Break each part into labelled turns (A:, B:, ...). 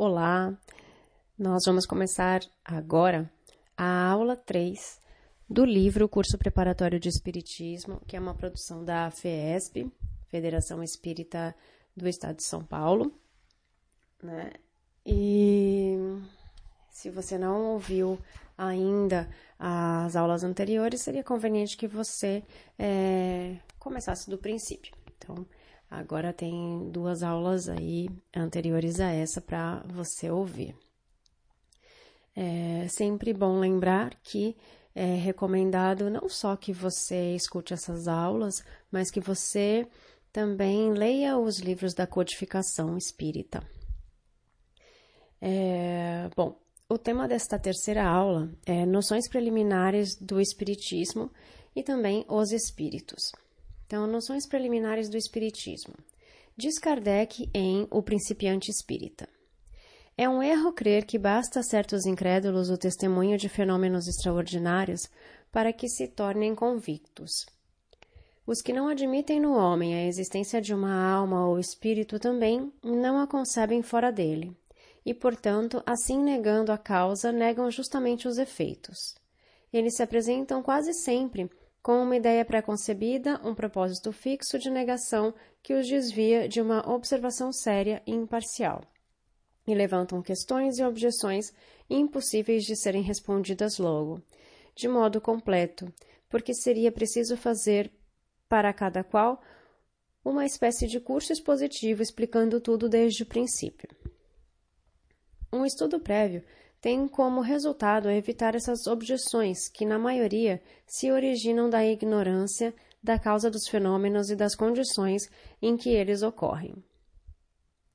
A: Olá, nós vamos começar agora a aula 3 do livro Curso Preparatório de Espiritismo, que é uma produção da FESP, Federação Espírita do Estado de São Paulo. Né? E se você não ouviu ainda as aulas anteriores, seria conveniente que você é, começasse do princípio. Então, Agora tem duas aulas aí anteriores a essa para você ouvir. É sempre bom lembrar que é recomendado não só que você escute essas aulas, mas que você também leia os livros da codificação espírita. É, bom, o tema desta terceira aula é noções preliminares do Espiritismo e também os Espíritos. Então, noções preliminares do Espiritismo. Diz Kardec em O Principiante Espírita. É um erro crer que basta a certos incrédulos o testemunho de fenômenos extraordinários para que se tornem convictos. Os que não admitem no homem a existência de uma alma ou espírito também não a concebem fora dele, e, portanto, assim negando a causa, negam justamente os efeitos. Eles se apresentam quase sempre com uma ideia pré-concebida, um propósito fixo de negação que os desvia de uma observação séria e imparcial, e levantam questões e objeções impossíveis de serem respondidas logo, de modo completo, porque seria preciso fazer para cada qual uma espécie de curso expositivo explicando tudo desde o princípio. Um estudo prévio tem como resultado evitar essas objeções que, na maioria, se originam da ignorância da causa dos fenômenos e das condições em que eles ocorrem.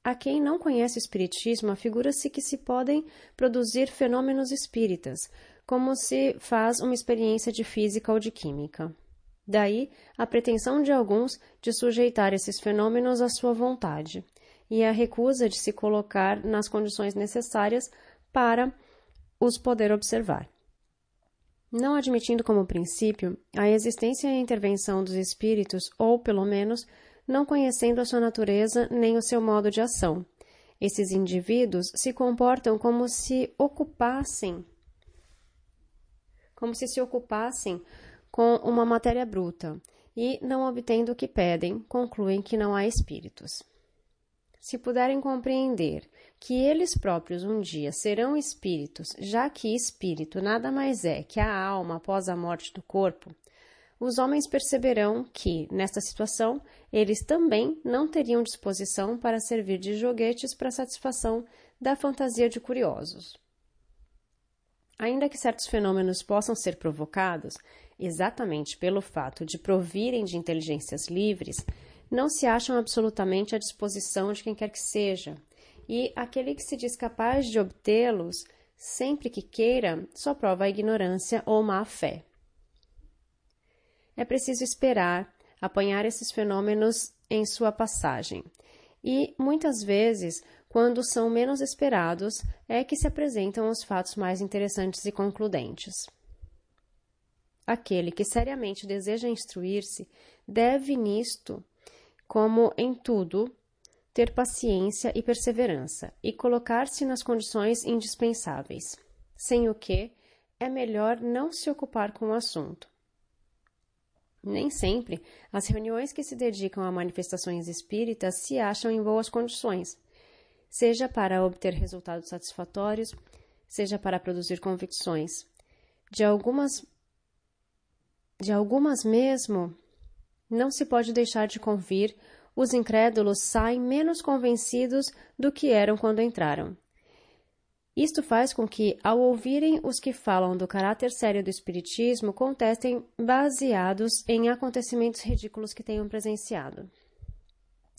A: A quem não conhece o Espiritismo, afigura-se que se podem produzir fenômenos espíritas, como se faz uma experiência de física ou de química. Daí a pretensão de alguns de sujeitar esses fenômenos à sua vontade, e a recusa de se colocar nas condições necessárias para os poder observar. Não admitindo como princípio a existência e intervenção dos espíritos, ou, pelo menos, não conhecendo a sua natureza nem o seu modo de ação, esses indivíduos se comportam como se ocupassem como se se ocupassem com uma matéria bruta e, não obtendo o que pedem, concluem que não há espíritos se puderem compreender que eles próprios um dia serão espíritos, já que espírito nada mais é que a alma após a morte do corpo, os homens perceberão que, nesta situação, eles também não teriam disposição para servir de joguetes para satisfação da fantasia de curiosos. Ainda que certos fenômenos possam ser provocados exatamente pelo fato de provirem de inteligências livres, não se acham absolutamente à disposição de quem quer que seja, e aquele que se diz capaz de obtê-los, sempre que queira, só prova a ignorância ou má fé. É preciso esperar, apanhar esses fenômenos em sua passagem, e, muitas vezes, quando são menos esperados, é que se apresentam os fatos mais interessantes e concludentes. Aquele que seriamente deseja instruir-se deve nisto como em tudo, ter paciência e perseverança e colocar-se nas condições indispensáveis, sem o que é melhor não se ocupar com o assunto. Nem sempre as reuniões que se dedicam a manifestações espíritas se acham em boas condições, seja para obter resultados satisfatórios, seja para produzir convicções. De algumas de algumas mesmo não se pode deixar de convir, os incrédulos saem menos convencidos do que eram quando entraram. Isto faz com que, ao ouvirem os que falam do caráter sério do Espiritismo, contestem baseados em acontecimentos ridículos que tenham presenciado.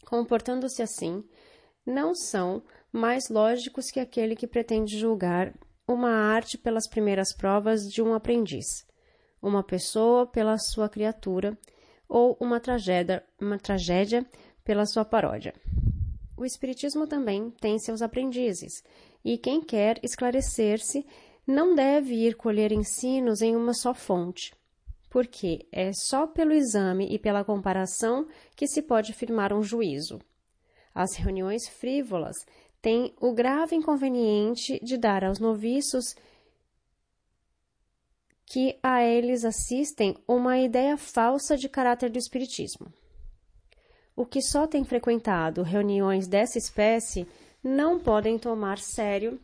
A: Comportando-se assim, não são mais lógicos que aquele que pretende julgar uma arte pelas primeiras provas de um aprendiz, uma pessoa pela sua criatura ou uma tragédia, uma tragédia pela sua paródia. O Espiritismo também tem seus aprendizes, e quem quer esclarecer-se não deve ir colher ensinos em uma só fonte, porque é só pelo exame e pela comparação que se pode firmar um juízo. As reuniões frívolas tem o grave inconveniente de dar aos noviços que a eles assistem uma ideia falsa de caráter do Espiritismo. O que só tem frequentado reuniões dessa espécie não podem tomar sério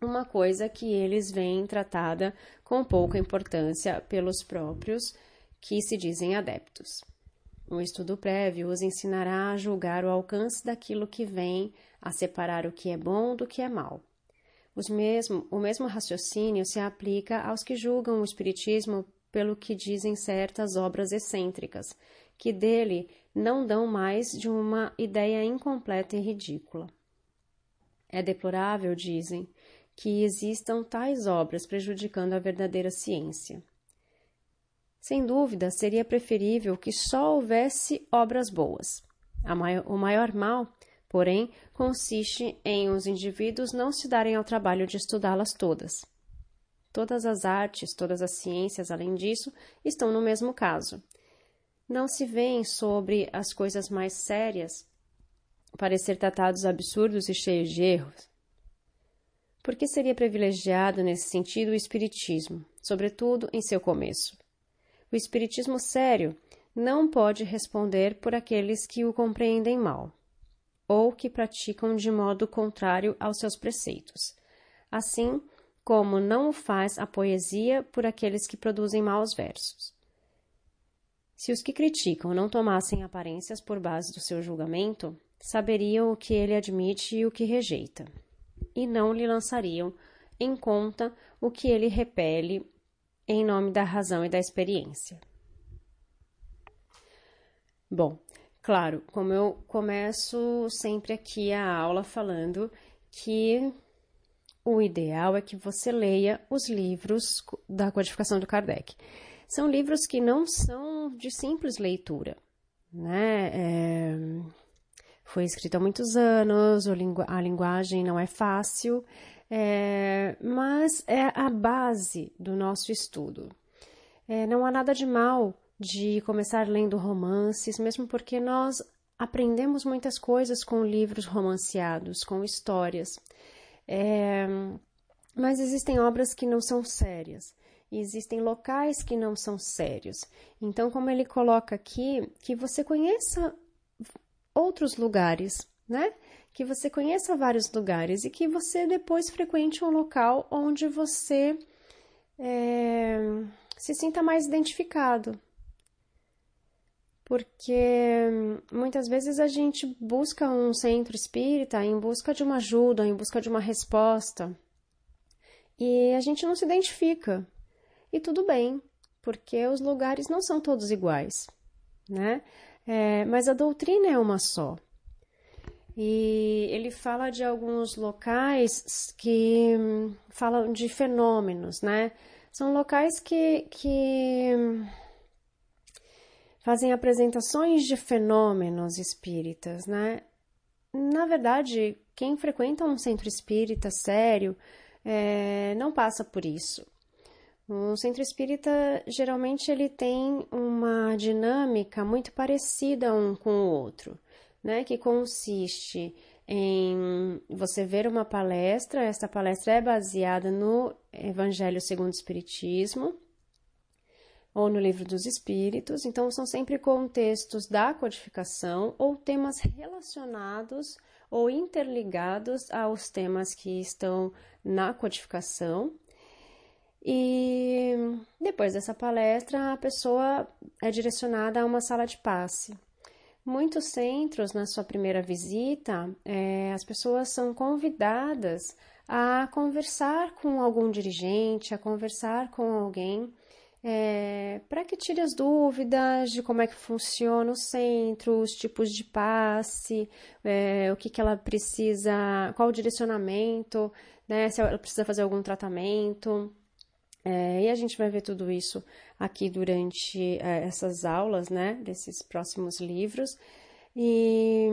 A: uma coisa que eles veem tratada com pouca importância pelos próprios que se dizem adeptos. O estudo prévio os ensinará a julgar o alcance daquilo que vem, a separar o que é bom do que é mal. Mesmo, o mesmo raciocínio se aplica aos que julgam o Espiritismo pelo que dizem certas obras excêntricas, que dele não dão mais de uma ideia incompleta e ridícula. É deplorável, dizem, que existam tais obras prejudicando a verdadeira ciência. Sem dúvida, seria preferível que só houvesse obras boas. Maior, o maior mal, porém, consiste em os indivíduos não se darem ao trabalho de estudá-las todas. Todas as artes, todas as ciências, além disso, estão no mesmo caso. Não se veem sobre as coisas mais sérias parecer tratados absurdos e cheios de erros, por que seria privilegiado nesse sentido o Espiritismo, sobretudo em seu começo? O Espiritismo sério não pode responder por aqueles que o compreendem mal, ou que praticam de modo contrário aos seus preceitos, assim como não o faz a poesia por aqueles que produzem maus versos. Se os que criticam não tomassem aparências por base do seu julgamento, saberiam o que ele admite e o que rejeita e não lhe lançariam em conta o que ele repele em nome da razão e da experiência. Bom, claro, como eu começo sempre aqui a aula falando que o ideal é que você leia os livros da codificação do Kardec. São livros que não são de simples leitura, né? É foi escrito há muitos anos, a linguagem não é fácil, é, mas é a base do nosso estudo. É, não há nada de mal de começar lendo romances, mesmo porque nós aprendemos muitas coisas com livros romanceados, com histórias. É, mas existem obras que não são sérias. Existem locais que não são sérios. Então, como ele coloca aqui, que você conheça outros lugares, né? Que você conheça vários lugares e que você depois frequente um local onde você é, se sinta mais identificado. Porque muitas vezes a gente busca um centro espírita em busca de uma ajuda, em busca de uma resposta, e a gente não se identifica. E tudo bem, porque os lugares não são todos iguais, né? É, mas a doutrina é uma só. E ele fala de alguns locais que hum, falam de fenômenos, né? São locais que, que fazem apresentações de fenômenos espíritas, né? Na verdade, quem frequenta um centro espírita sério é, não passa por isso. O centro espírita geralmente ele tem uma dinâmica muito parecida um com o outro, né? Que consiste em você ver uma palestra, esta palestra é baseada no Evangelho segundo o Espiritismo ou no Livro dos Espíritos, então são sempre contextos da codificação ou temas relacionados ou interligados aos temas que estão na codificação e depois dessa palestra, a pessoa é direcionada a uma sala de passe. Muitos centros, na sua primeira visita, é, as pessoas são convidadas a conversar com algum dirigente, a conversar com alguém, é, para que tire as dúvidas de como é que funciona o centro, os tipos de passe, é, o que, que ela precisa, qual o direcionamento, né, se ela precisa fazer algum tratamento. É, e a gente vai ver tudo isso aqui durante é, essas aulas, né, desses próximos livros. E,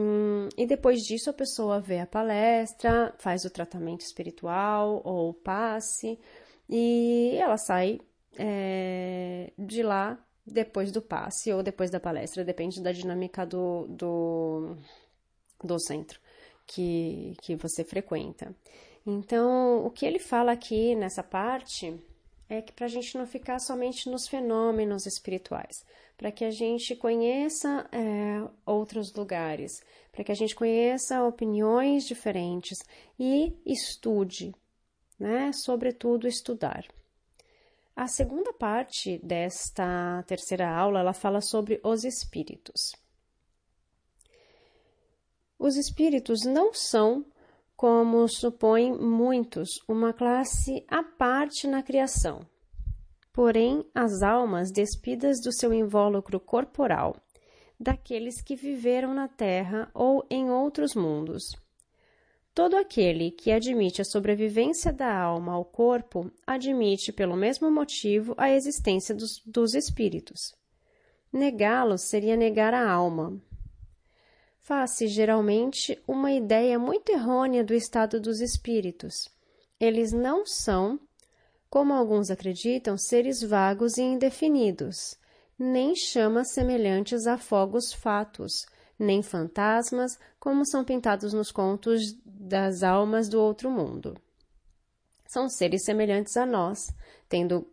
A: e depois disso a pessoa vê a palestra, faz o tratamento espiritual ou passe, e ela sai é, de lá depois do passe ou depois da palestra, depende da dinâmica do, do, do centro. que, que você frequenta. Então, o que ele fala aqui nessa parte é que para a gente não ficar somente nos fenômenos espirituais, para que a gente conheça é, outros lugares, para que a gente conheça opiniões diferentes e estude, né? Sobretudo estudar. A segunda parte desta terceira aula ela fala sobre os espíritos. Os espíritos não são, como supõem muitos, uma classe à parte na criação. Porém, as almas despidas do seu invólucro corporal, daqueles que viveram na Terra ou em outros mundos Todo aquele que admite a sobrevivência da alma ao corpo admite, pelo mesmo motivo, a existência dos, dos espíritos. Negá-los seria negar a alma. Faz-se geralmente uma ideia muito errônea do estado dos espíritos. Eles não são, como alguns acreditam, seres vagos e indefinidos, nem chamas semelhantes a fogos fatos, nem fantasmas, como são pintados nos contos das almas do outro mundo. São seres semelhantes a nós, tendo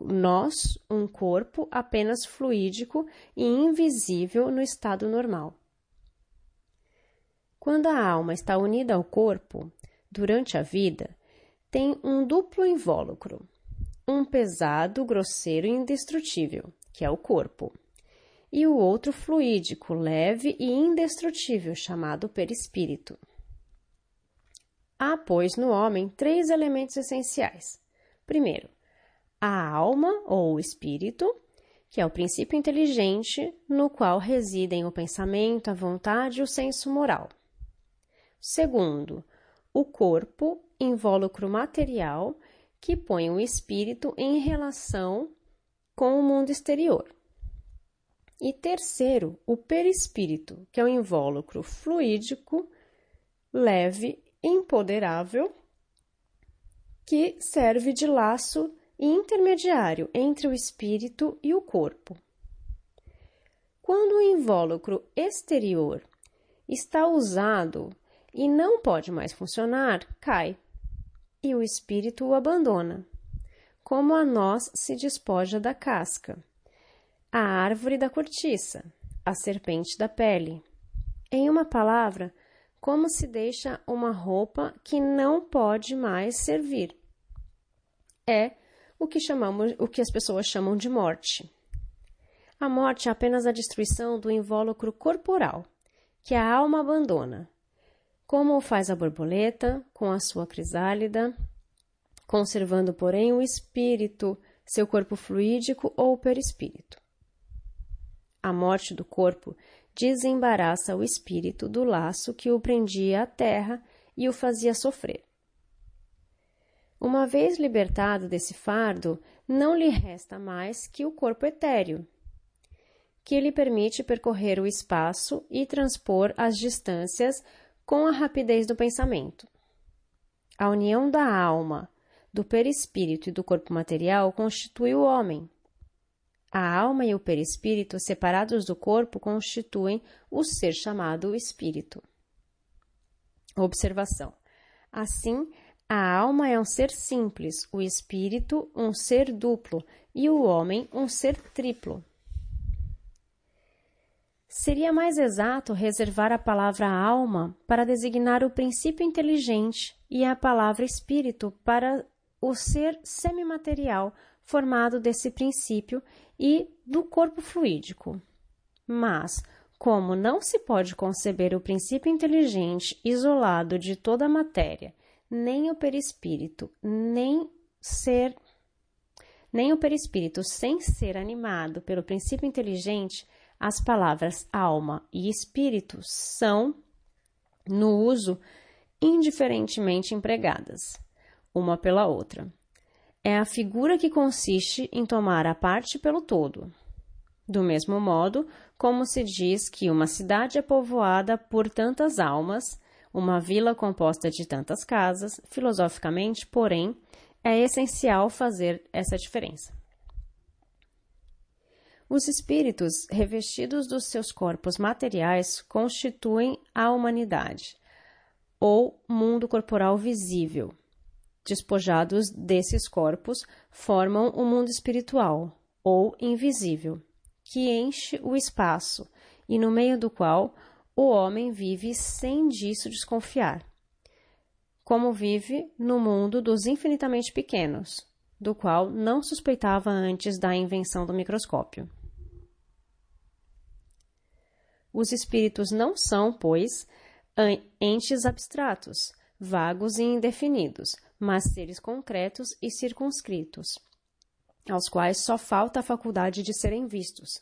A: nós um corpo apenas fluídico e invisível no estado normal. Quando a alma está unida ao corpo, durante a vida, tem um duplo invólucro, um pesado, grosseiro e indestrutível, que é o corpo, e o outro fluídico, leve e indestrutível, chamado perispírito. Há, pois, no homem três elementos essenciais. Primeiro, a alma ou espírito, que é o princípio inteligente no qual residem o pensamento, a vontade e o senso moral. Segundo, o corpo, invólucro material, que põe o espírito em relação com o mundo exterior. E terceiro, o perispírito, que é o invólucro fluídico, leve, empoderável, que serve de laço intermediário entre o espírito e o corpo. Quando o invólucro exterior está usado e não pode mais funcionar, cai, e o espírito o abandona, como a noz se despoja da casca a árvore da cortiça, a serpente da pele. Em uma palavra, como se deixa uma roupa que não pode mais servir. É o que chamamos, o que as pessoas chamam de morte. A morte é apenas a destruição do invólucro corporal, que a alma abandona, como faz a borboleta com a sua crisálida, conservando, porém, o espírito, seu corpo fluídico ou perispírito. A morte do corpo desembaraça o espírito do laço que o prendia à terra e o fazia sofrer. Uma vez libertado desse fardo, não lhe resta mais que o corpo etéreo, que lhe permite percorrer o espaço e transpor as distâncias com a rapidez do pensamento. A união da alma, do perispírito e do corpo material constitui o homem, a alma e o perispírito, separados do corpo, constituem o ser chamado espírito. Observação: Assim, a alma é um ser simples, o espírito, um ser duplo e o homem, um ser triplo. Seria mais exato reservar a palavra alma para designar o princípio inteligente e a palavra espírito para o ser semimaterial formado desse princípio e do corpo fluídico. Mas, como não se pode conceber o princípio inteligente isolado de toda a matéria, nem o perispírito, nem ser nem o perispírito sem ser animado pelo princípio inteligente, as palavras alma e espírito são, no uso, indiferentemente empregadas, uma pela outra é a figura que consiste em tomar a parte pelo todo. Do mesmo modo, como se diz que uma cidade é povoada por tantas almas, uma vila composta de tantas casas, filosoficamente, porém, é essencial fazer essa diferença. Os espíritos, revestidos dos seus corpos materiais, constituem a humanidade, ou mundo corporal visível. Despojados desses corpos, formam o mundo espiritual, ou invisível, que enche o espaço e no meio do qual o homem vive sem disso desconfiar. Como vive no mundo dos infinitamente pequenos, do qual não suspeitava antes da invenção do microscópio. Os espíritos não são, pois, entes abstratos, vagos e indefinidos, mas seres concretos e circunscritos, aos quais só falta a faculdade de serem vistos,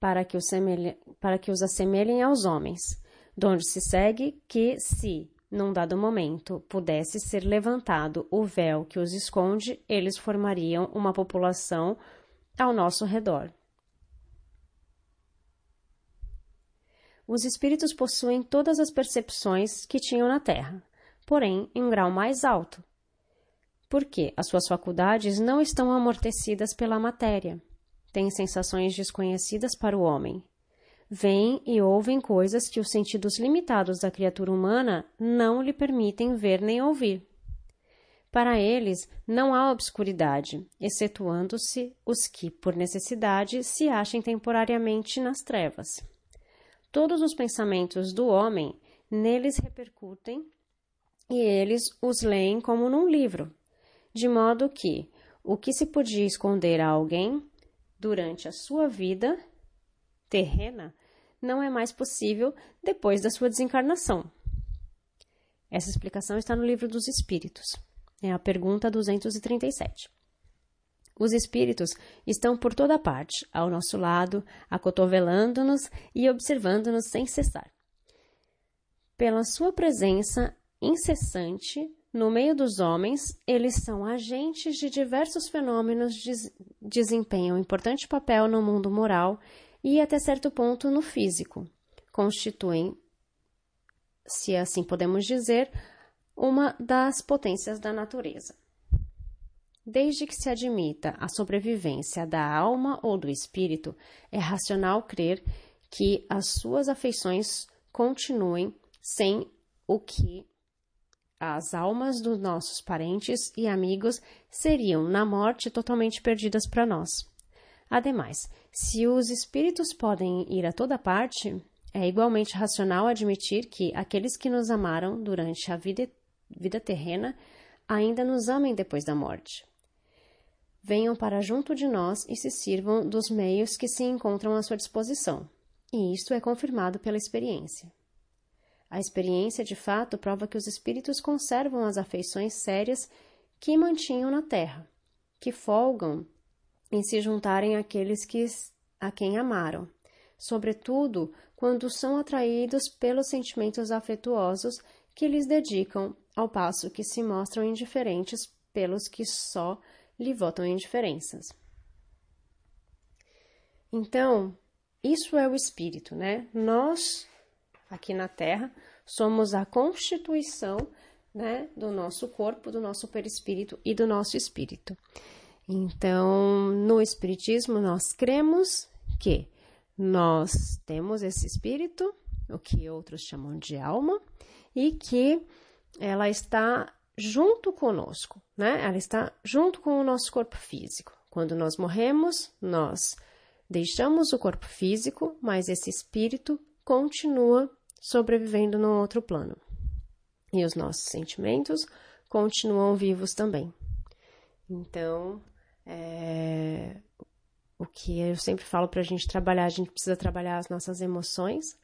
A: para que os, para que os assemelhem aos homens, donde se segue que, se, num dado momento, pudesse ser levantado o véu que os esconde, eles formariam uma população ao nosso redor, Os espíritos possuem todas as percepções que tinham na Terra, porém em um grau mais alto, porque as suas faculdades não estão amortecidas pela matéria. Têm sensações desconhecidas para o homem. Veem e ouvem coisas que os sentidos limitados da criatura humana não lhe permitem ver nem ouvir. Para eles não há obscuridade, excetuando-se os que, por necessidade, se achem temporariamente nas trevas. Todos os pensamentos do homem neles repercutem e eles os leem como num livro, de modo que o que se podia esconder a alguém durante a sua vida terrena não é mais possível depois da sua desencarnação. Essa explicação está no livro dos Espíritos. É a pergunta 237. Os espíritos estão por toda parte, ao nosso lado, acotovelando-nos e observando-nos sem cessar. Pela sua presença incessante no meio dos homens, eles são agentes de diversos fenômenos, des desempenham importante papel no mundo moral e, até certo ponto, no físico. Constituem, se assim podemos dizer, uma das potências da natureza. Desde que se admita a sobrevivência da alma ou do espírito, é racional crer que as suas afeições continuem sem o que as almas dos nossos parentes e amigos seriam, na morte, totalmente perdidas para nós. Ademais, se os espíritos podem ir a toda parte, é igualmente racional admitir que aqueles que nos amaram durante a vida, vida terrena ainda nos amem depois da morte venham para junto de nós e se sirvam dos meios que se encontram à sua disposição. E isto é confirmado pela experiência. A experiência, de fato, prova que os espíritos conservam as afeições sérias que mantinham na terra, que folgam em se juntarem àqueles que, a quem amaram, sobretudo quando são atraídos pelos sentimentos afetuosos que lhes dedicam, ao passo que se mostram indiferentes pelos que só lhe votam indiferenças. Então, isso é o espírito, né? Nós, aqui na Terra, somos a constituição né, do nosso corpo, do nosso perispírito e do nosso espírito. Então, no Espiritismo, nós cremos que nós temos esse espírito, o que outros chamam de alma, e que ela está junto conosco, né? Ela está junto com o nosso corpo físico. Quando nós morremos, nós deixamos o corpo físico, mas esse espírito continua sobrevivendo no outro plano. E os nossos sentimentos continuam vivos também. Então, é, o que eu sempre falo para a gente trabalhar, a gente precisa trabalhar as nossas emoções,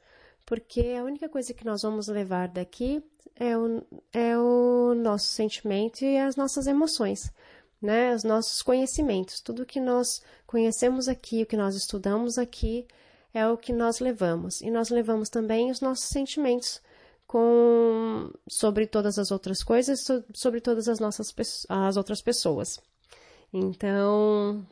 A: porque a única coisa que nós vamos levar daqui é o, é o nosso sentimento e as nossas emoções, né? Os nossos conhecimentos. Tudo que nós conhecemos aqui, o que nós estudamos aqui, é o que nós levamos. E nós levamos também os nossos sentimentos com sobre todas as outras coisas, sobre todas as nossas as outras pessoas. Então,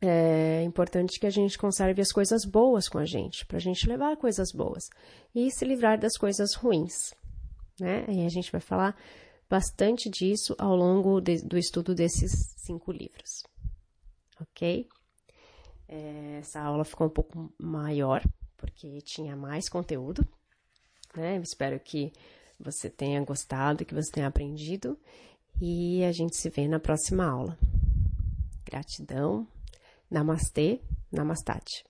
A: é importante que a gente conserve as coisas boas com a gente, para a gente levar coisas boas e se livrar das coisas ruins né? E a gente vai falar bastante disso ao longo de, do estudo desses cinco livros, ok? É, essa aula ficou um pouco maior, porque tinha mais conteúdo, né? Eu espero que você tenha gostado, que você tenha aprendido e a gente se vê na próxima aula. Gratidão. Namastê, Namastate.